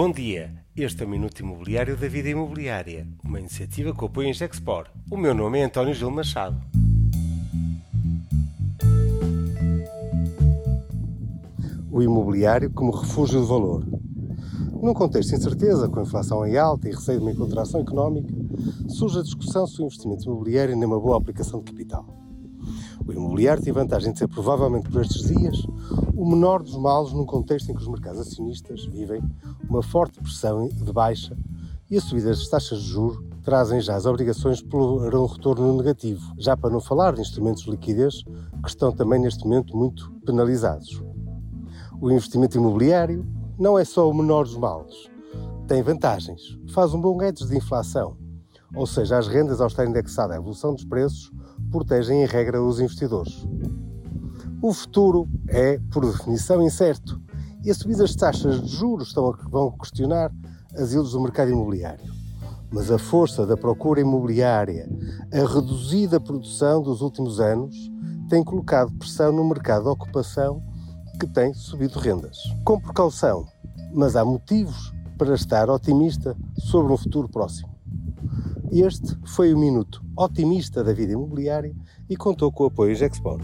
Bom dia, este é o Minuto Imobiliário da Vida Imobiliária, uma iniciativa que apoia em Gexpor. O meu nome é António Gil Machado. O imobiliário como refúgio de valor. Num contexto de incerteza, com a inflação em alta e receio de uma contração económica, surge a discussão se o investimento imobiliário é uma boa aplicação de capital. O imobiliário tem vantagem de ser, provavelmente por estes dias, o menor dos males num contexto em que os mercados acionistas vivem uma forte pressão de baixa e a subida das taxas de juros trazem já as obrigações para um retorno negativo, já para não falar de instrumentos de liquidez que estão também neste momento muito penalizados. O investimento imobiliário não é só o menor dos males, tem vantagens, faz um bom hedge de inflação, ou seja, as rendas ao estar indexada à evolução dos preços protegem em regra os investidores. O futuro é, por definição, incerto e as subidas de taxas de juros estão a, vão questionar as ilhas do mercado imobiliário. Mas a força da procura imobiliária, a reduzida produção dos últimos anos, tem colocado pressão no mercado de ocupação que tem subido rendas. Com precaução, mas há motivos para estar otimista sobre um futuro próximo. Este foi o minuto otimista da vida imobiliária e contou com o apoio Gexpor.